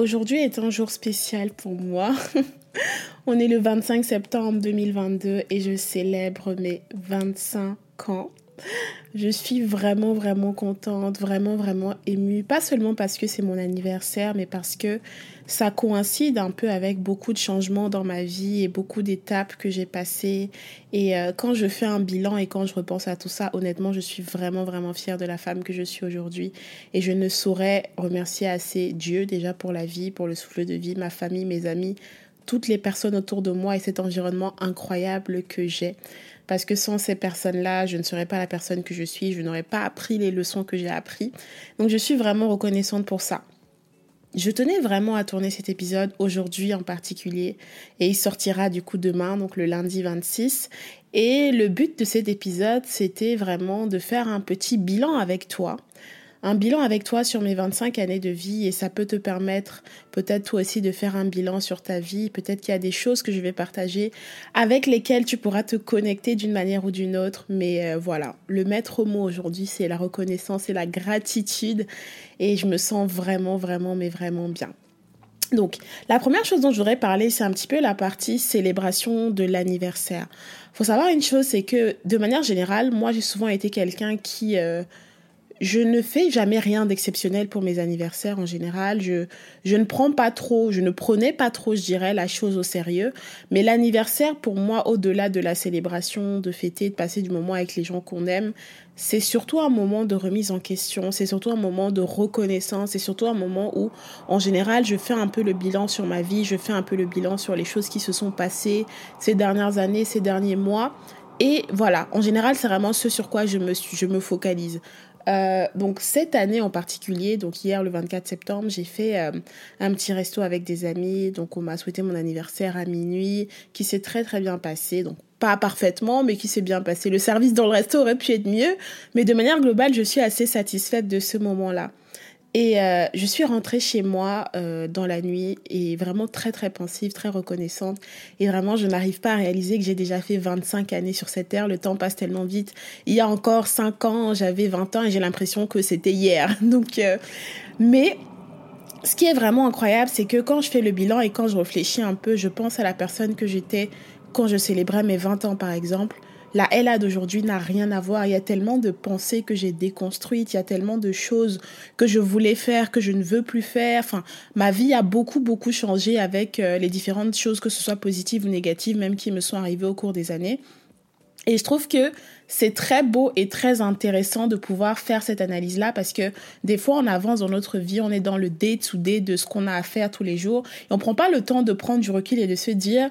Aujourd'hui est un jour spécial pour moi. On est le 25 septembre 2022 et je célèbre mes 25 ans. Je suis vraiment, vraiment contente, vraiment, vraiment émue. Pas seulement parce que c'est mon anniversaire, mais parce que ça coïncide un peu avec beaucoup de changements dans ma vie et beaucoup d'étapes que j'ai passées. Et euh, quand je fais un bilan et quand je repense à tout ça, honnêtement, je suis vraiment, vraiment fière de la femme que je suis aujourd'hui. Et je ne saurais remercier assez Dieu déjà pour la vie, pour le souffle de vie, ma famille, mes amis, toutes les personnes autour de moi et cet environnement incroyable que j'ai parce que sans ces personnes-là, je ne serais pas la personne que je suis, je n'aurais pas appris les leçons que j'ai apprises. Donc je suis vraiment reconnaissante pour ça. Je tenais vraiment à tourner cet épisode aujourd'hui en particulier et il sortira du coup demain, donc le lundi 26. Et le but de cet épisode, c'était vraiment de faire un petit bilan avec toi un bilan avec toi sur mes 25 années de vie et ça peut te permettre peut-être toi aussi de faire un bilan sur ta vie. Peut-être qu'il y a des choses que je vais partager avec lesquelles tu pourras te connecter d'une manière ou d'une autre. Mais euh, voilà, le maître mot aujourd'hui, c'est la reconnaissance et la gratitude et je me sens vraiment, vraiment, mais vraiment bien. Donc, la première chose dont je voudrais parler, c'est un petit peu la partie célébration de l'anniversaire. Faut savoir une chose, c'est que de manière générale, moi j'ai souvent été quelqu'un qui euh, je ne fais jamais rien d'exceptionnel pour mes anniversaires en général. Je, je ne prends pas trop, je ne prenais pas trop, je dirais, la chose au sérieux. Mais l'anniversaire, pour moi, au-delà de la célébration, de fêter, de passer du moment avec les gens qu'on aime, c'est surtout un moment de remise en question, c'est surtout un moment de reconnaissance, c'est surtout un moment où, en général, je fais un peu le bilan sur ma vie, je fais un peu le bilan sur les choses qui se sont passées ces dernières années, ces derniers mois. Et voilà, en général, c'est vraiment ce sur quoi je me, je me focalise. Euh, donc cette année en particulier, donc hier le 24 septembre, j'ai fait euh, un petit resto avec des amis. Donc on m'a souhaité mon anniversaire à minuit, qui s'est très très bien passé. Donc pas parfaitement, mais qui s'est bien passé. Le service dans le resto aurait pu être mieux, mais de manière globale, je suis assez satisfaite de ce moment-là. Et euh, je suis rentrée chez moi euh, dans la nuit et vraiment très très pensive, très reconnaissante. Et vraiment, je n'arrive pas à réaliser que j'ai déjà fait 25 années sur cette terre. Le temps passe tellement vite. Il y a encore 5 ans, j'avais 20 ans et j'ai l'impression que c'était hier. Donc, euh, mais ce qui est vraiment incroyable, c'est que quand je fais le bilan et quand je réfléchis un peu, je pense à la personne que j'étais quand je célébrais mes 20 ans par exemple la Ella d'aujourd'hui n'a rien à voir. Il y a tellement de pensées que j'ai déconstruites, il y a tellement de choses que je voulais faire, que je ne veux plus faire. Enfin, ma vie a beaucoup, beaucoup changé avec euh, les différentes choses, que ce soit positives ou négatives, même qui me sont arrivées au cours des années. Et je trouve que c'est très beau et très intéressant de pouvoir faire cette analyse-là parce que des fois, on avance dans notre vie, on est dans le day-to-day de ce qu'on a à faire tous les jours et on prend pas le temps de prendre du recul et de se dire,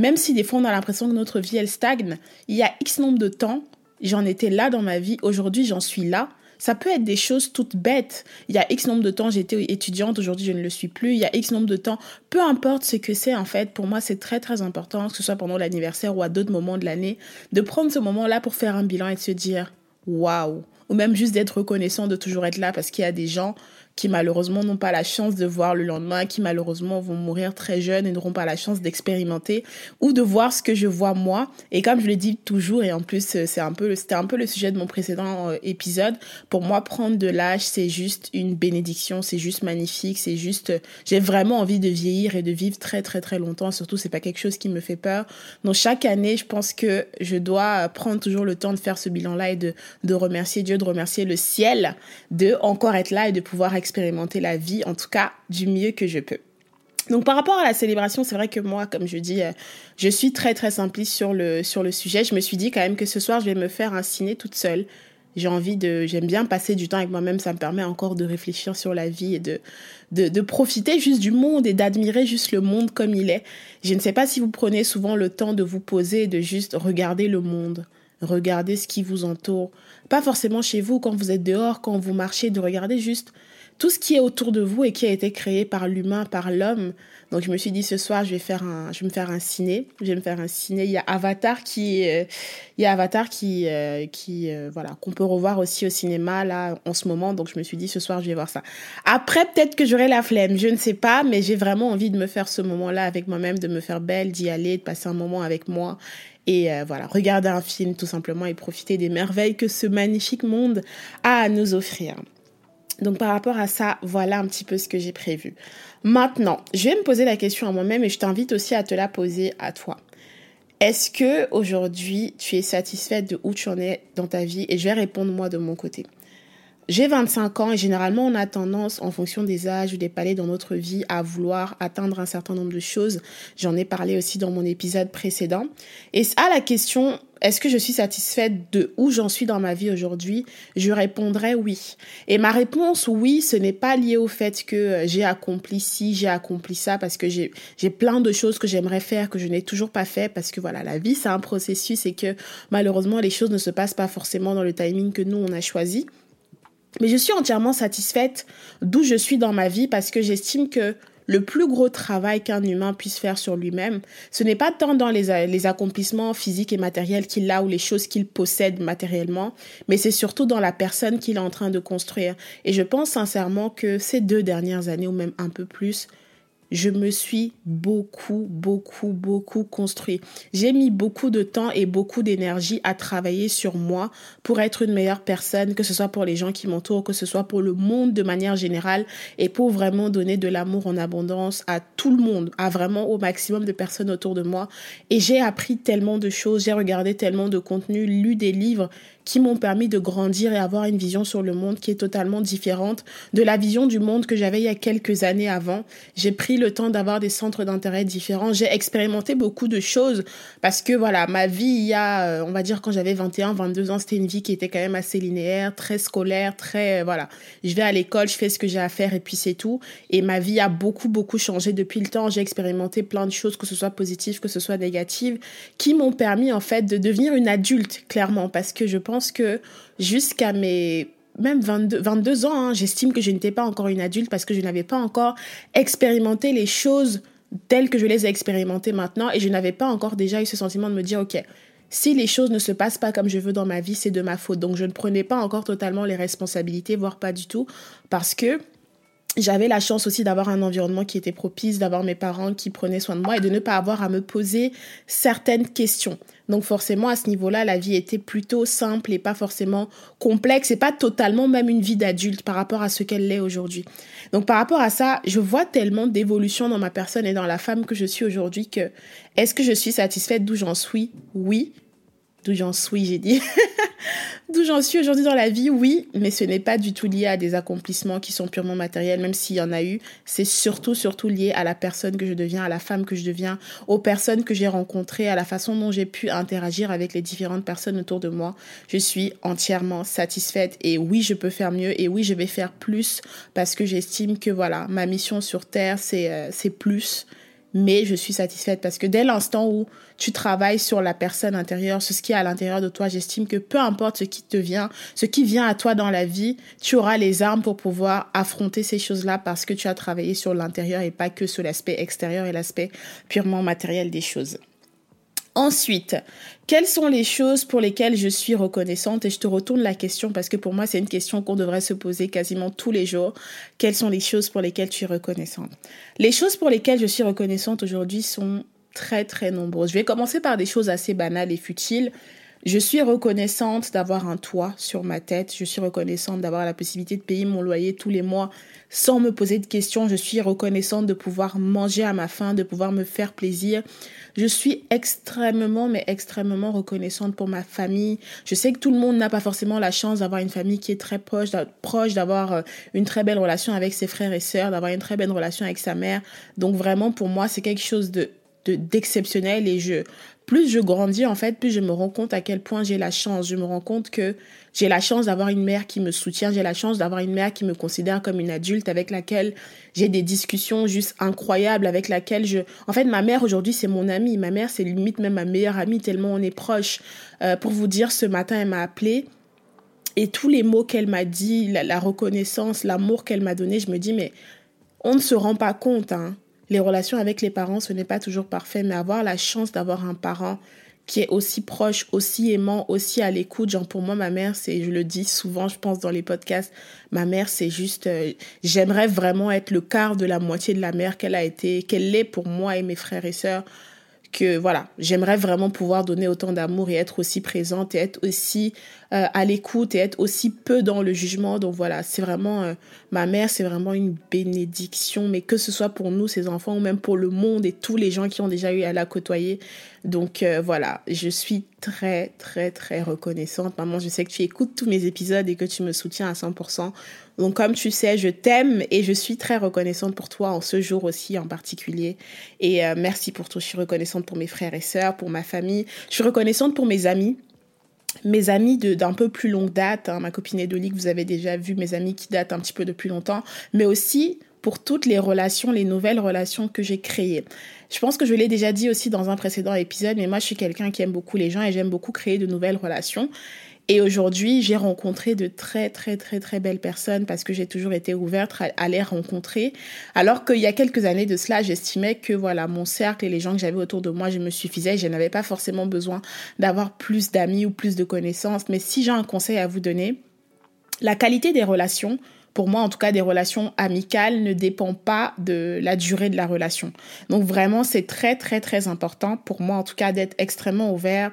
même si des fois on a l'impression que notre vie elle stagne, il y a X nombre de temps, j'en étais là dans ma vie, aujourd'hui j'en suis là. Ça peut être des choses toutes bêtes. Il y a X nombre de temps, j'étais étudiante, aujourd'hui je ne le suis plus. Il y a X nombre de temps, peu importe ce que c'est en fait, pour moi c'est très très important, que ce soit pendant l'anniversaire ou à d'autres moments de l'année, de prendre ce moment-là pour faire un bilan et de se dire waouh. Ou même juste d'être reconnaissant de toujours être là parce qu'il y a des gens qui malheureusement n'ont pas la chance de voir le lendemain, qui malheureusement vont mourir très jeunes et n'auront pas la chance d'expérimenter ou de voir ce que je vois moi. Et comme je le dis toujours, et en plus euh, c'est un peu, c'était un peu le sujet de mon précédent euh, épisode, pour moi prendre de l'âge c'est juste une bénédiction, c'est juste magnifique, c'est juste, j'ai vraiment envie de vieillir et de vivre très très très longtemps. Surtout c'est pas quelque chose qui me fait peur. Donc chaque année, je pense que je dois prendre toujours le temps de faire ce bilan-là et de, de remercier Dieu, de remercier le ciel, de encore être là et de pouvoir la vie, en tout cas du mieux que je peux. Donc par rapport à la célébration, c'est vrai que moi, comme je dis, euh, je suis très très simpliste sur le, sur le sujet. Je me suis dit quand même que ce soir, je vais me faire un ciné toute seule. J'ai envie de, j'aime bien passer du temps avec moi-même. Ça me permet encore de réfléchir sur la vie et de, de, de profiter juste du monde et d'admirer juste le monde comme il est. Je ne sais pas si vous prenez souvent le temps de vous poser et de juste regarder le monde, regarder ce qui vous entoure. Pas forcément chez vous quand vous êtes dehors, quand vous marchez, de regarder juste tout ce qui est autour de vous et qui a été créé par l'humain, par l'homme. Donc je me suis dit ce soir je vais faire un, je vais me faire un ciné, je vais me faire un ciné. Il y a Avatar qui, euh, il y a Avatar qui, euh, qui, euh, voilà, qu'on peut revoir aussi au cinéma là en ce moment. Donc je me suis dit ce soir je vais voir ça. Après peut-être que j'aurai la flemme, je ne sais pas, mais j'ai vraiment envie de me faire ce moment-là avec moi-même, de me faire belle, d'y aller, de passer un moment avec moi et voilà, regarder un film tout simplement et profiter des merveilles que ce magnifique monde a à nous offrir. Donc par rapport à ça, voilà un petit peu ce que j'ai prévu. Maintenant, je vais me poser la question à moi-même et je t'invite aussi à te la poser à toi. Est-ce que aujourd'hui tu es satisfaite de où tu en es dans ta vie? Et je vais répondre moi de mon côté. J'ai 25 ans et généralement on a tendance, en fonction des âges ou des palais dans notre vie, à vouloir atteindre un certain nombre de choses. J'en ai parlé aussi dans mon épisode précédent. Et à la question, est-ce que je suis satisfaite de où j'en suis dans ma vie aujourd'hui? Je répondrai oui. Et ma réponse oui, ce n'est pas lié au fait que j'ai accompli ci, j'ai accompli ça, parce que j'ai plein de choses que j'aimerais faire que je n'ai toujours pas fait, parce que voilà, la vie c'est un processus et que malheureusement les choses ne se passent pas forcément dans le timing que nous on a choisi. Mais je suis entièrement satisfaite d'où je suis dans ma vie parce que j'estime que le plus gros travail qu'un humain puisse faire sur lui-même, ce n'est pas tant dans les, les accomplissements physiques et matériels qu'il a ou les choses qu'il possède matériellement, mais c'est surtout dans la personne qu'il est en train de construire. Et je pense sincèrement que ces deux dernières années, ou même un peu plus, je me suis beaucoup, beaucoup, beaucoup construit. J'ai mis beaucoup de temps et beaucoup d'énergie à travailler sur moi pour être une meilleure personne, que ce soit pour les gens qui m'entourent, que ce soit pour le monde de manière générale et pour vraiment donner de l'amour en abondance à tout le monde, à vraiment au maximum de personnes autour de moi. Et j'ai appris tellement de choses, j'ai regardé tellement de contenu, lu des livres qui m'ont permis de grandir et avoir une vision sur le monde qui est totalement différente de la vision du monde que j'avais il y a quelques années avant. J'ai pris le temps d'avoir des centres d'intérêt différents. J'ai expérimenté beaucoup de choses parce que voilà, ma vie il y a, euh, on va dire quand j'avais 21, 22 ans, c'était une vie qui était quand même assez linéaire, très scolaire, très, euh, voilà. Je vais à l'école, je fais ce que j'ai à faire et puis c'est tout. Et ma vie a beaucoup, beaucoup changé depuis le temps. J'ai expérimenté plein de choses, que ce soit positives, que ce soit négatives, qui m'ont permis en fait de devenir une adulte, clairement, parce que je pense que jusqu'à mes même 22, 22 ans, hein, j'estime que je n'étais pas encore une adulte parce que je n'avais pas encore expérimenté les choses telles que je les ai expérimentées maintenant et je n'avais pas encore déjà eu ce sentiment de me dire, OK, si les choses ne se passent pas comme je veux dans ma vie, c'est de ma faute. Donc je ne prenais pas encore totalement les responsabilités, voire pas du tout, parce que j'avais la chance aussi d'avoir un environnement qui était propice, d'avoir mes parents qui prenaient soin de moi et de ne pas avoir à me poser certaines questions. Donc forcément, à ce niveau-là, la vie était plutôt simple et pas forcément complexe et pas totalement même une vie d'adulte par rapport à ce qu'elle l'est aujourd'hui. Donc par rapport à ça, je vois tellement d'évolution dans ma personne et dans la femme que je suis aujourd'hui que est-ce que je suis satisfaite d'où j'en suis? Oui, d'où j'en suis, j'ai dit. d'où j'en suis aujourd'hui dans la vie, oui, mais ce n'est pas du tout lié à des accomplissements qui sont purement matériels, même s'il y en a eu. C'est surtout, surtout lié à la personne que je deviens, à la femme que je deviens, aux personnes que j'ai rencontrées, à la façon dont j'ai pu interagir avec les différentes personnes autour de moi. Je suis entièrement satisfaite et oui, je peux faire mieux et oui, je vais faire plus parce que j'estime que voilà, ma mission sur Terre, c'est euh, c'est plus mais je suis satisfaite parce que dès l'instant où tu travailles sur la personne intérieure, ce qui est à l'intérieur de toi, j'estime que peu importe ce qui te vient, ce qui vient à toi dans la vie, tu auras les armes pour pouvoir affronter ces choses-là parce que tu as travaillé sur l'intérieur et pas que sur l'aspect extérieur et l'aspect purement matériel des choses. Ensuite, quelles sont les choses pour lesquelles je suis reconnaissante? Et je te retourne la question parce que pour moi, c'est une question qu'on devrait se poser quasiment tous les jours. Quelles sont les choses pour lesquelles tu es reconnaissante? Les choses pour lesquelles je suis reconnaissante aujourd'hui sont très très nombreuses. Je vais commencer par des choses assez banales et futiles. Je suis reconnaissante d'avoir un toit sur ma tête. Je suis reconnaissante d'avoir la possibilité de payer mon loyer tous les mois sans me poser de questions. Je suis reconnaissante de pouvoir manger à ma faim, de pouvoir me faire plaisir. Je suis extrêmement, mais extrêmement reconnaissante pour ma famille. Je sais que tout le monde n'a pas forcément la chance d'avoir une famille qui est très proche, proche d'avoir euh, une très belle relation avec ses frères et sœurs, d'avoir une très belle relation avec sa mère. Donc vraiment, pour moi, c'est quelque chose de d'exceptionnel et je plus je grandis en fait, plus je me rends compte à quel point j'ai la chance. Je me rends compte que j'ai la chance d'avoir une mère qui me soutient, j'ai la chance d'avoir une mère qui me considère comme une adulte avec laquelle j'ai des discussions juste incroyables avec laquelle je en fait ma mère aujourd'hui c'est mon amie, ma mère c'est limite même ma meilleure amie tellement on est proche. Euh, pour vous dire ce matin elle m'a appelé et tous les mots qu'elle m'a dit, la, la reconnaissance, l'amour qu'elle m'a donné, je me dis mais on ne se rend pas compte hein les relations avec les parents, ce n'est pas toujours parfait, mais avoir la chance d'avoir un parent qui est aussi proche, aussi aimant, aussi à l'écoute. Genre pour moi, ma mère, c'est, je le dis souvent, je pense dans les podcasts, ma mère, c'est juste, euh, j'aimerais vraiment être le quart de la moitié de la mère qu'elle a été, qu'elle est pour moi et mes frères et sœurs que voilà, j'aimerais vraiment pouvoir donner autant d'amour et être aussi présente et être aussi euh, à l'écoute et être aussi peu dans le jugement. Donc voilà, c'est vraiment euh, ma mère, c'est vraiment une bénédiction, mais que ce soit pour nous, ses enfants, ou même pour le monde et tous les gens qui ont déjà eu à la côtoyer. Donc euh, voilà, je suis très très très reconnaissante. Maman, je sais que tu écoutes tous mes épisodes et que tu me soutiens à 100%. Donc comme tu sais, je t'aime et je suis très reconnaissante pour toi en ce jour aussi en particulier. Et merci pour tout. Je suis reconnaissante pour mes frères et sœurs, pour ma famille. Je suis reconnaissante pour mes amis mes amis d'un peu plus longue date, hein, ma copine Edoli que vous avez déjà vu, mes amis qui datent un petit peu de plus longtemps, mais aussi pour toutes les relations, les nouvelles relations que j'ai créées. Je pense que je l'ai déjà dit aussi dans un précédent épisode, mais moi je suis quelqu'un qui aime beaucoup les gens et j'aime beaucoup créer de nouvelles relations. Et aujourd'hui, j'ai rencontré de très, très, très, très belles personnes parce que j'ai toujours été ouverte à, les rencontrer. Alors qu'il y a quelques années de cela, j'estimais que voilà, mon cercle et les gens que j'avais autour de moi, je me suffisais. Je n'avais pas forcément besoin d'avoir plus d'amis ou plus de connaissances. Mais si j'ai un conseil à vous donner, la qualité des relations, pour moi en tout cas des relations amicales ne dépend pas de la durée de la relation. Donc vraiment c'est très très très important pour moi en tout cas d'être extrêmement ouvert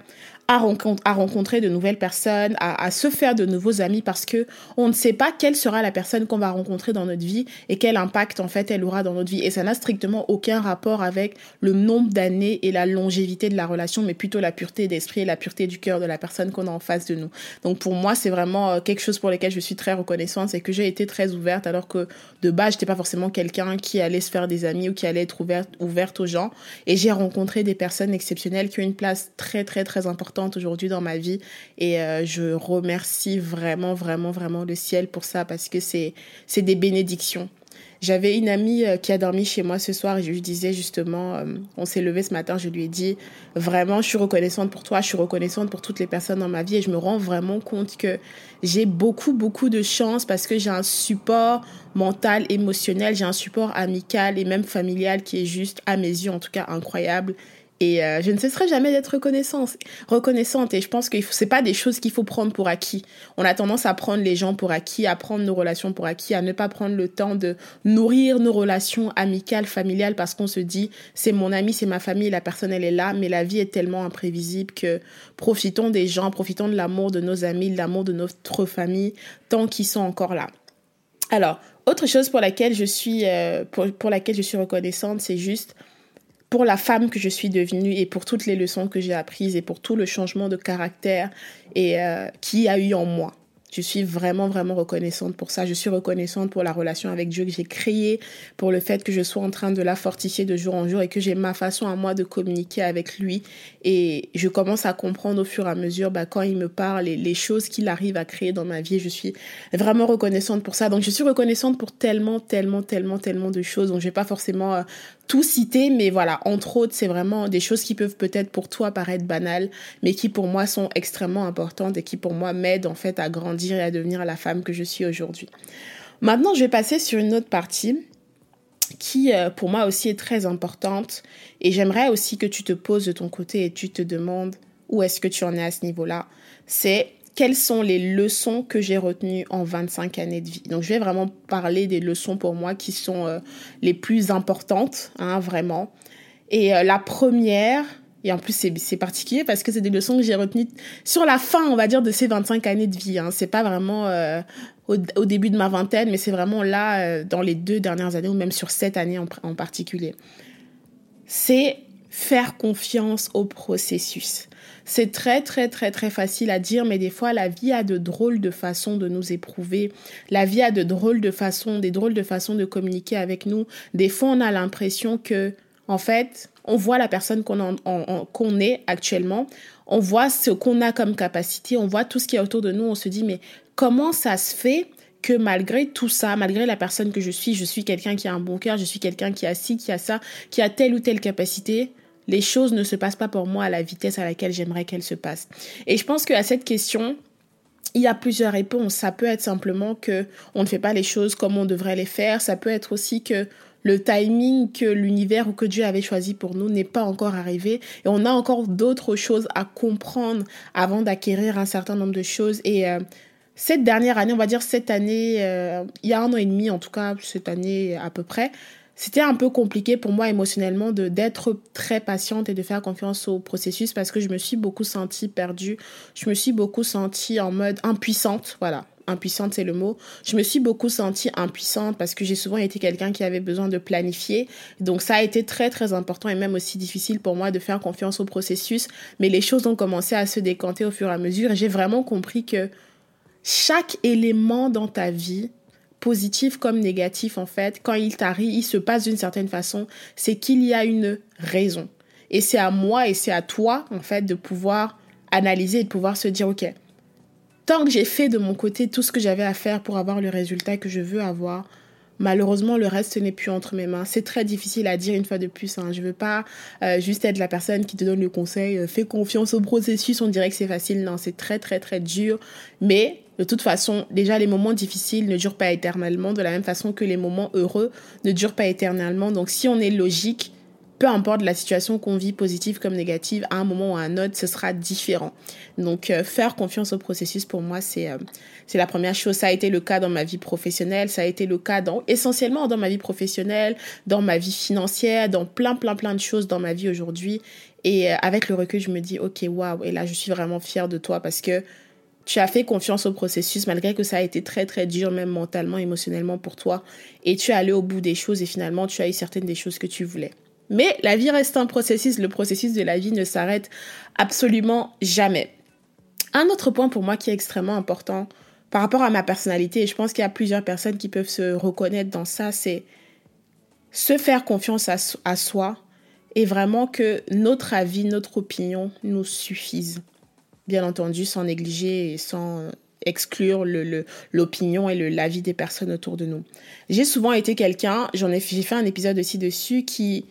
à, rencontrer de nouvelles personnes, à, se faire de nouveaux amis parce que on ne sait pas quelle sera la personne qu'on va rencontrer dans notre vie et quel impact en fait elle aura dans notre vie. Et ça n'a strictement aucun rapport avec le nombre d'années et la longévité de la relation, mais plutôt la pureté d'esprit et la pureté du cœur de la personne qu'on a en face de nous. Donc pour moi, c'est vraiment euh, quelque chose pour lequel je suis très reconnaissante, c'est que j'ai été très ouverte alors que de base, j'étais pas forcément quelqu'un qui allait se faire des amis ou qui allait être ouverte, ouverte aux gens. Et j'ai rencontré des personnes exceptionnelles qui ont une place très très très importante aujourd'hui dans ma vie et euh, je remercie vraiment vraiment vraiment le ciel pour ça parce que c'est des bénédictions. J'avais une amie euh, qui a dormi chez moi ce soir et je lui disais justement, euh, on s'est levé ce matin, je lui ai dit vraiment, je suis reconnaissante pour toi, je suis reconnaissante pour toutes les personnes dans ma vie et je me rends vraiment compte que j'ai beaucoup, beaucoup de chance parce que j'ai un support mental, émotionnel, j'ai un support amical et même familial qui est juste, à mes yeux en tout cas, incroyable. Et euh, je ne cesserai jamais d'être reconnaissante, reconnaissante. Et je pense que ce pas des choses qu'il faut prendre pour acquis. On a tendance à prendre les gens pour acquis, à prendre nos relations pour acquis, à ne pas prendre le temps de nourrir nos relations amicales, familiales, parce qu'on se dit, c'est mon ami, c'est ma famille, la personne, elle est là. Mais la vie est tellement imprévisible que profitons des gens, profitons de l'amour de nos amis, de l'amour de notre famille, tant qu'ils sont encore là. Alors, autre chose pour laquelle je suis, euh, pour laquelle je suis reconnaissante, c'est juste pour la femme que je suis devenue et pour toutes les leçons que j'ai apprises et pour tout le changement de caractère et euh, qui a eu en moi. Je suis vraiment, vraiment reconnaissante pour ça. Je suis reconnaissante pour la relation avec Dieu que j'ai créée, pour le fait que je sois en train de la fortifier de jour en jour et que j'ai ma façon à moi de communiquer avec lui. Et je commence à comprendre au fur et à mesure, bah, quand il me parle et les choses qu'il arrive à créer dans ma vie. Je suis vraiment reconnaissante pour ça. Donc, je suis reconnaissante pour tellement, tellement, tellement, tellement de choses. Donc, je vais pas forcément euh, tout citer, mais voilà, entre autres, c'est vraiment des choses qui peuvent peut-être pour toi paraître banales, mais qui pour moi sont extrêmement importantes et qui pour moi m'aident en fait à grandir et à devenir la femme que je suis aujourd'hui. Maintenant, je vais passer sur une autre partie qui euh, pour moi aussi est très importante et j'aimerais aussi que tu te poses de ton côté et tu te demandes où est-ce que tu en es à ce niveau-là. C'est quelles sont les leçons que j'ai retenues en 25 années de vie? Donc je vais vraiment parler des leçons pour moi qui sont euh, les plus importantes, hein, vraiment. Et euh, la première, Et en plus, c'est particulier parce que c'est des leçons que j'ai retenues sur la fin, on va dire, de ces 25 années de vie. Hein. C'est pas vraiment euh, au, début de ma vingtaine, mais c'est vraiment là, dans les deux dernières années, ou même sur cette année en particulier. C'est faire confiance au processus. C'est très très très très facile à dire, mais des fois la vie a de drôles de façons de nous éprouver. La vie a de drôles de façons, des drôles de façons de communiquer avec nous. Des fois on a l'impression que, en fait, on voit la personne qu'on est actuellement, on voit ce qu'on a comme capacité, on voit tout ce qui est autour de nous, on se dit mais comment ça se fait que malgré tout ça, malgré la personne que je suis, je suis quelqu'un qui a un bon cœur, je suis quelqu'un qui a ci, qui a ça, qui a telle ou telle capacité, les choses ne se passent pas pour moi à la vitesse à laquelle j'aimerais qu'elles se passent. Et je pense qu'à cette question, il y a plusieurs réponses. Ça peut être simplement que on ne fait pas les choses comme on devrait les faire. Ça peut être aussi que le timing que l'univers ou que Dieu avait choisi pour nous n'est pas encore arrivé et on a encore d'autres choses à comprendre avant d'acquérir un certain nombre de choses et euh, cette dernière année, on va dire cette année, euh, il y a un an et demi en tout cas, cette année à peu près, c'était un peu compliqué pour moi émotionnellement de d'être très patiente et de faire confiance au processus parce que je me suis beaucoup sentie perdue. Je me suis beaucoup sentie en mode impuissante, voilà. Impuissante, c'est le mot. Je me suis beaucoup sentie impuissante parce que j'ai souvent été quelqu'un qui avait besoin de planifier. Donc ça a été très très important et même aussi difficile pour moi de faire confiance au processus. Mais les choses ont commencé à se décanter au fur et à mesure et j'ai vraiment compris que chaque élément dans ta vie positif comme négatif, en fait, quand il t'arrive, il se passe d'une certaine façon, c'est qu'il y a une raison. Et c'est à moi et c'est à toi, en fait, de pouvoir analyser et de pouvoir se dire, OK, tant que j'ai fait de mon côté tout ce que j'avais à faire pour avoir le résultat que je veux avoir, malheureusement, le reste n'est plus entre mes mains. C'est très difficile à dire une fois de plus. Hein. Je veux pas euh, juste être la personne qui te donne le conseil, euh, fais confiance au processus, on dirait que c'est facile. Non, c'est très, très, très dur. Mais de toute façon, déjà, les moments difficiles ne durent pas éternellement, de la même façon que les moments heureux ne durent pas éternellement. Donc, si on est logique, peu importe la situation qu'on vit, positive comme négative, à un moment ou à un autre, ce sera différent. Donc, euh, faire confiance au processus, pour moi, c'est euh, c'est la première chose. Ça a été le cas dans ma vie professionnelle, ça a été le cas dans, essentiellement dans ma vie professionnelle, dans ma vie financière, dans plein, plein, plein de choses dans ma vie aujourd'hui. Et euh, avec le recul, je me dis, OK, waouh, et là, je suis vraiment fière de toi parce que tu as fait confiance au processus malgré que ça a été très très dur même mentalement, émotionnellement pour toi et tu es allé au bout des choses et finalement tu as eu certaines des choses que tu voulais. Mais la vie reste un processus, le processus de la vie ne s'arrête absolument jamais. Un autre point pour moi qui est extrêmement important par rapport à ma personnalité, et je pense qu'il y a plusieurs personnes qui peuvent se reconnaître dans ça, c'est se faire confiance à, soi et vraiment que notre avis, notre opinion nous suffisent bien entendu sans négliger et sans euh, exclure l'opinion et l'avis des personnes autour de nous. J'ai souvent été quelqu'un, j'en ai, j'ai fait un épisode aussi dessus, qui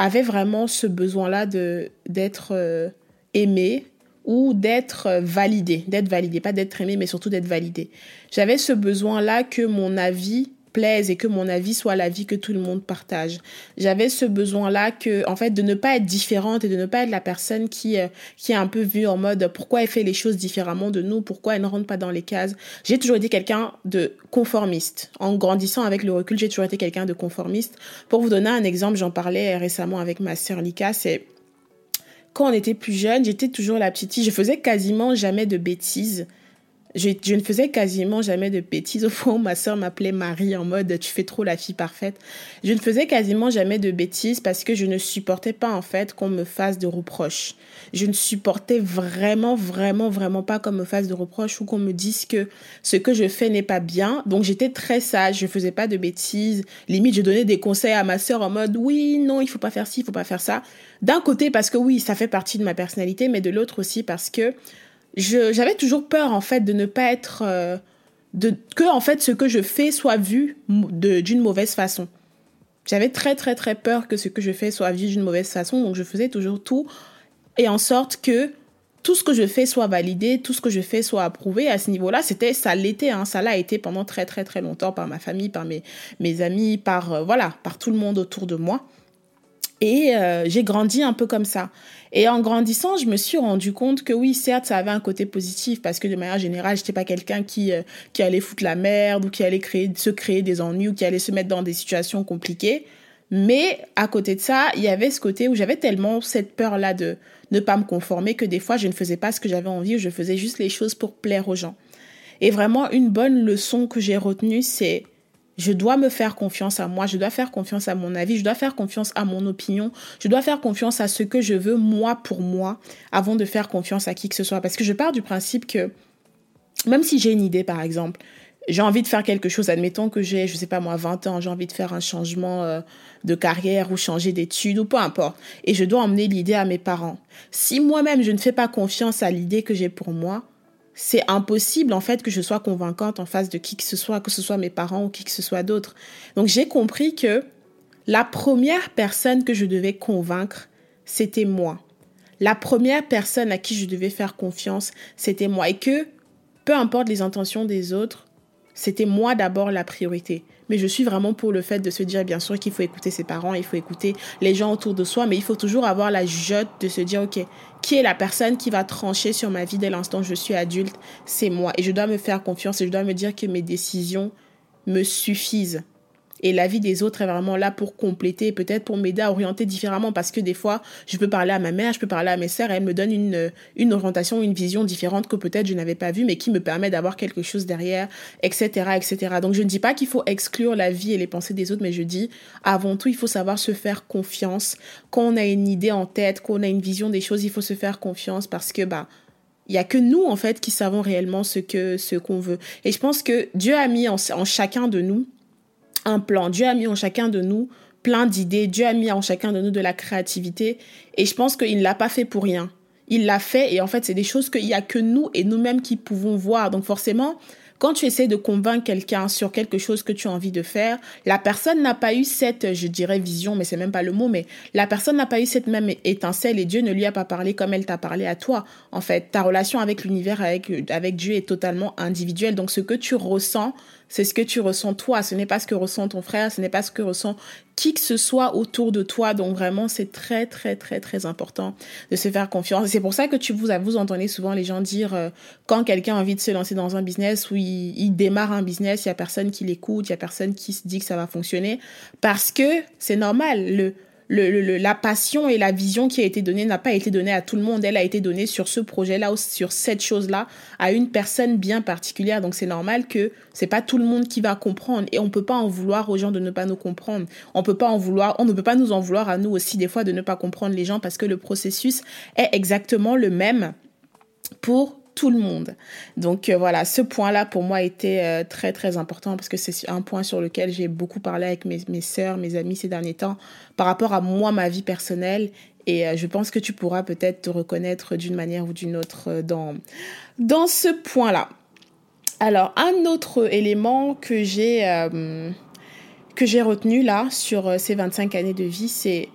avait vraiment ce besoin-là de d'être euh, aimé ou d'être euh, validé, d'être validé, pas d'être aimé, mais surtout d'être validé. J'avais ce besoin-là que mon avis plaise et que mon avis soit l'avis que tout le monde partage. J'avais ce besoin-là que, en fait, de ne pas être différente et de ne pas être la personne qui, euh, qui est un peu vue en mode pourquoi elle fait les choses différemment de nous, pourquoi elle ne rentre pas dans les cases? J'ai toujours été quelqu'un de conformiste. En grandissant avec le recul, j'ai toujours été quelqu'un de conformiste. Pour vous donner un exemple, j'en parlais récemment avec ma sœur Lika, c'est quand on était plus jeune, j'étais toujours la petite fille. Je faisais quasiment jamais de bêtises je, je, ne faisais quasiment jamais de bêtises. Au fond, ma sœur m'appelait Marie en mode tu fais trop la fille parfaite. Je ne faisais quasiment jamais de bêtises parce que je ne supportais pas en fait qu'on me fasse de reproches. Je ne supportais vraiment, vraiment, vraiment pas qu'on me fasse de reproches ou qu'on me dise que ce que je fais n'est pas bien. Donc j'étais très sage, je faisais pas de bêtises. Limite, je donnais des conseils à ma sœur en mode oui, non, il faut pas faire ci, il faut pas faire ça. D'un côté parce que oui, ça fait partie de ma personnalité, mais de l'autre aussi parce que j'avais toujours peur en fait de ne pas être euh, de que en fait ce que je fais soit vu d'une mauvaise façon. J'avais très très très peur que ce que je fais soit vu d'une mauvaise façon, donc je faisais toujours tout et en sorte que tout ce que je fais soit validé, tout ce que je fais soit approuvé. À ce niveau-là, c'était ça l'était, hein, ça l'a été pendant très très très longtemps par ma famille, par mes mes amis, par euh, voilà, par tout le monde autour de moi. Et euh, j'ai grandi un peu comme ça. Et en grandissant, je me suis rendu compte que oui, certes, ça avait un côté positif parce que de manière générale, j'étais pas quelqu'un qui euh, qui allait foutre la merde ou qui allait créer se créer des ennuis ou qui allait se mettre dans des situations compliquées. Mais à côté de ça, il y avait ce côté où j'avais tellement cette peur-là de ne pas me conformer que des fois, je ne faisais pas ce que j'avais envie ou je faisais juste les choses pour plaire aux gens. Et vraiment, une bonne leçon que j'ai retenue, c'est je dois me faire confiance à moi, je dois faire confiance à mon avis, je dois faire confiance à mon opinion, je dois faire confiance à ce que je veux moi pour moi avant de faire confiance à qui que ce soit. Parce que je pars du principe que même si j'ai une idée, par exemple, j'ai envie de faire quelque chose, admettons que j'ai, je sais pas moi, 20 ans, j'ai envie de faire un changement euh, de carrière ou changer d'études ou peu importe, et je dois emmener l'idée à mes parents. Si moi-même je ne fais pas confiance à l'idée que j'ai pour moi, c'est impossible en fait que je sois convaincante en face de qui que ce soit, que ce soit mes parents ou qui que ce soit d'autre. Donc j'ai compris que la première personne que je devais convaincre, c'était moi. La première personne à qui je devais faire confiance, c'était moi. Et que peu importe les intentions des autres, c'était moi d'abord la priorité. Mais je suis vraiment pour le fait de se dire, bien sûr, qu'il faut écouter ses parents, il faut écouter les gens autour de soi, mais il faut toujours avoir la jotte de se dire, OK, qui est la personne qui va trancher sur ma vie dès l'instant où je suis adulte? C'est moi. Et je dois me faire confiance et je dois me dire que mes décisions me suffisent. Et la vie des autres est vraiment là pour compléter, peut-être pour m'aider à orienter différemment, parce que des fois, je peux parler à ma mère, je peux parler à mes sœurs, et elles me donnent une, une orientation, une vision différente que peut-être je n'avais pas vue, mais qui me permet d'avoir quelque chose derrière, etc., etc. Donc je ne dis pas qu'il faut exclure la vie et les pensées des autres, mais je dis, avant tout, il faut savoir se faire confiance. Quand on a une idée en tête, quand on a une vision des choses, il faut se faire confiance parce que, bah, il y a que nous en fait qui savons réellement ce que ce qu'on veut et je pense que Dieu a mis en chacun de nous un plan. Dieu a mis en chacun de nous plein d'idées. Dieu a mis en chacun de nous de la créativité. Et je pense qu'il ne l'a pas fait pour rien. Il l'a fait et en fait, c'est des choses qu'il n'y a que nous et nous-mêmes qui pouvons voir. Donc forcément, quand tu essaies de convaincre quelqu'un sur quelque chose que tu as envie de faire, la personne n'a pas eu cette, je dirais, vision, mais c'est même pas le mot, mais la personne n'a pas eu cette même étincelle et Dieu ne lui a pas parlé comme elle t'a parlé à toi. En fait, ta relation avec l'univers, avec, avec Dieu est totalement individuelle. Donc ce que tu ressens, c'est ce que tu ressens toi, ce n'est pas ce que ressent ton frère, ce n'est pas ce que ressent qui que ce soit autour de toi. Donc vraiment, c'est très, très, très, très important de se faire confiance. C'est pour ça que tu vous, entendez souvent les gens dire euh, quand quelqu'un a envie de se lancer dans un business ou il, démarre un business, il y a personne qui l'écoute, il y a personne qui se dit que ça va fonctionner parce que c'est normal. Le, la passion et la vision qui a été donnée n'a pas été donnée à tout le monde. Elle a été donnée sur ce projet-là, sur cette chose-là, à une personne bien particulière. Donc c'est normal que c'est pas tout le monde qui va comprendre et on peut pas en vouloir aux gens de ne pas nous comprendre. On peut pas en vouloir, on ne peut pas nous en vouloir à nous aussi des fois de ne pas comprendre les gens parce que le processus est exactement le même pour tout le monde. Donc euh, voilà, ce point-là pour moi était euh, très très important parce que c'est un point sur lequel j'ai beaucoup parlé avec mes, mes sœurs, mes amis ces derniers temps par rapport à moi, ma vie personnelle. Et euh, je pense que tu pourras peut-être te reconnaître d'une manière ou d'une autre dans, dans ce point-là. Alors, un autre élément que j'ai que j'ai retenu là sur ces 25 années de vie, c'est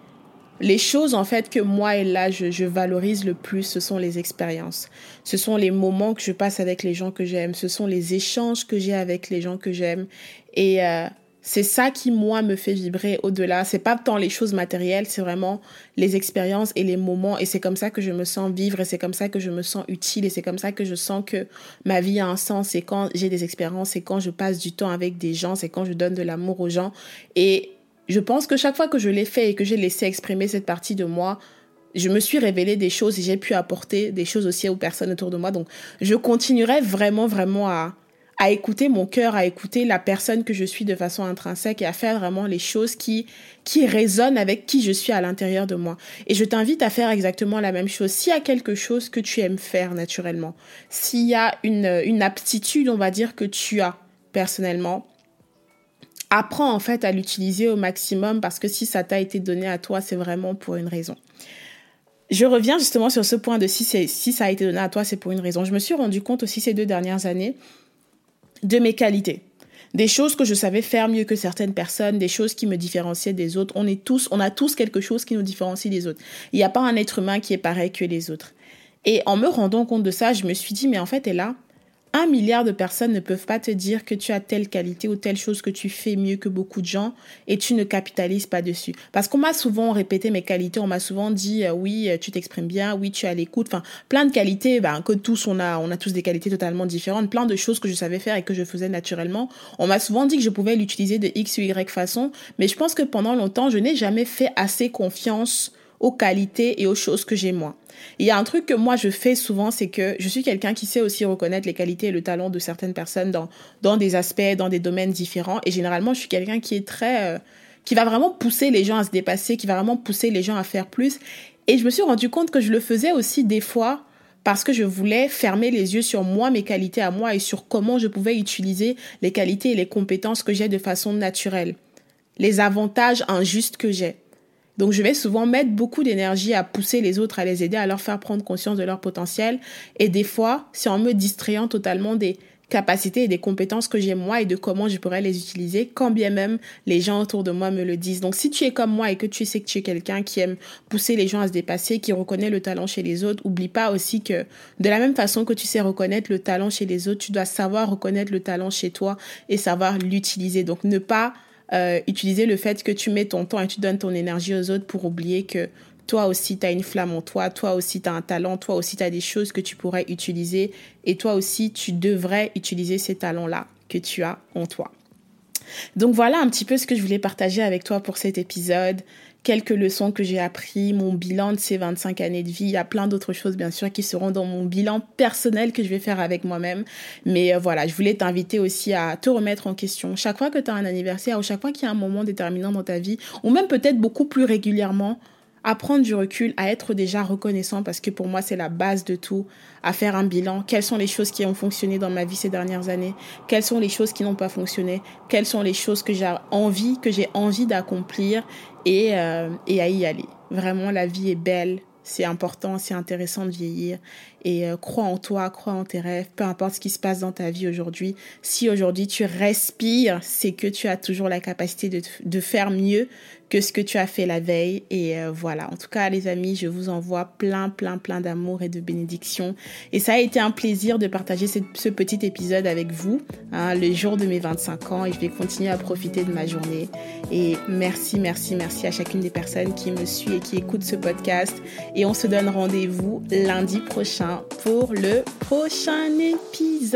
les choses en fait que moi et là je, valorise le plus, ce sont les expériences. Ce sont les moments que je passe avec les gens que j'aime. Ce sont les échanges que j'ai avec les gens que j'aime. Et euh, c'est ça qui moi me fait vibrer au-delà. C'est pas tant les choses matérielles, c'est vraiment les expériences et les moments. Et c'est comme ça que je me sens vivre. Et c'est comme ça que je me sens utile. Et c'est comme ça que je sens que ma vie a un sens. C'est quand j'ai des expériences. C'est quand je passe du temps avec des gens. C'est quand je donne de l'amour aux gens. Et je pense que chaque fois que je l'ai fait et que j'ai laissé exprimer cette partie de moi, je me suis révélé des choses et j'ai pu apporter des choses aussi aux personnes autour de moi. Donc, je continuerai vraiment, vraiment à, à écouter mon cœur, à écouter la personne que je suis de façon intrinsèque et à faire vraiment les choses qui, qui résonnent avec qui je suis à l'intérieur de moi. Et je t'invite à faire exactement la même chose. S'il y a quelque chose que tu aimes faire naturellement, s'il y a une, une aptitude, on va dire, que tu as personnellement, apprends en fait à l'utiliser au maximum parce que si ça t'a été donné à toi, c'est vraiment pour une raison. Je reviens justement sur ce point de si, ça a été donné à toi, c'est pour une raison. Je me suis rendu compte aussi ces deux dernières années de mes qualités. Des choses que je savais faire mieux que certaines personnes, des choses qui me différenciaient des autres. On est tous, on a tous quelque chose qui nous différencie des autres. Il n'y a pas un être humain qui est pareil que les autres. Et en me rendant compte de ça, je me suis dit, mais en fait, a un milliard de personnes ne peuvent pas te dire que tu as telle qualité ou telle chose que tu fais mieux que beaucoup de gens et tu ne capitalises pas dessus. Parce qu'on m'a souvent répété mes qualités, on m'a souvent dit euh, oui, tu t'exprimes bien, oui, tu as l'écoute, enfin plein de qualités, ben, que tous on a, on a tous des qualités totalement différentes, plein de choses que je savais faire et que je faisais naturellement. On m'a souvent dit que je pouvais l'utiliser de X ou Y façon, mais je pense que pendant longtemps, je n'ai jamais fait assez confiance aux qualités et aux choses que j'ai moi. Il y a un truc que moi je fais souvent, c'est que je suis quelqu'un qui sait aussi reconnaître les qualités et le talent de certaines personnes dans, dans des aspects, dans des domaines différents. Et généralement, je suis quelqu'un qui est très... Euh, qui va vraiment pousser les gens à se dépasser, qui va vraiment pousser les gens à faire plus. Et je me suis rendu compte que je le faisais aussi des fois parce que je voulais fermer les yeux sur moi, mes qualités à moi et sur comment je pouvais utiliser les qualités et les compétences que j'ai de façon naturelle, les avantages injustes que j'ai. Donc je vais souvent mettre beaucoup d'énergie à pousser les autres, à les aider, à leur faire prendre conscience de leur potentiel. Et des fois, c'est en me distrayant totalement des capacités et des compétences que j'ai moi et de comment je pourrais les utiliser, quand bien même les gens autour de moi me le disent. Donc si tu es comme moi et que tu sais que tu es quelqu'un qui aime pousser les gens à se dépasser, qui reconnaît le talent chez les autres, oublie pas aussi que de la même façon que tu sais reconnaître le talent chez les autres, tu dois savoir reconnaître le talent chez toi et savoir l'utiliser. Donc ne pas euh, utiliser le fait que tu mets ton temps et tu donnes ton énergie aux autres pour oublier que toi aussi tu as une flamme en toi, toi aussi tu as un talent, toi aussi tu as des choses que tu pourrais utiliser et toi aussi tu devrais utiliser ces talents-là que tu as en toi. Donc voilà un petit peu ce que je voulais partager avec toi pour cet épisode quelques leçons que j'ai appris, mon bilan de ces 25 années de vie. Il y a plein d'autres choses, bien sûr, qui seront dans mon bilan personnel que je vais faire avec moi-même. Mais euh, voilà, je voulais t'inviter aussi à te remettre en question. Chaque fois que tu as un anniversaire ou chaque fois qu'il y a un moment déterminant dans ta vie, ou même peut-être beaucoup plus régulièrement, à prendre du recul, à être déjà reconnaissant parce que pour moi c'est la base de tout, à faire un bilan. Quelles sont les choses qui ont fonctionné dans ma vie ces dernières années? Quelles sont les choses qui n'ont pas fonctionné? Quelles sont les choses que j'ai envie, que j'ai envie d'accomplir et, euh, et à y aller? Vraiment, la vie est belle, c'est important, c'est intéressant de vieillir et euh, crois en toi, crois en tes rêves, peu importe ce qui se passe dans ta vie aujourd'hui. Si aujourd'hui tu respires, c'est que tu as toujours la capacité de, de faire mieux ce que tu as fait la veille. Et euh, voilà, en tout cas les amis, je vous envoie plein, plein, plein d'amour et de bénédictions. Et ça a été un plaisir de partager ce, petit épisode avec vous, hein, le jour de mes 25 ans. Et je vais continuer à profiter de ma journée. Et merci, merci, merci à chacune des personnes qui me suit et qui écoutent ce podcast. Et on se donne rendez-vous lundi prochain pour le prochain épisode.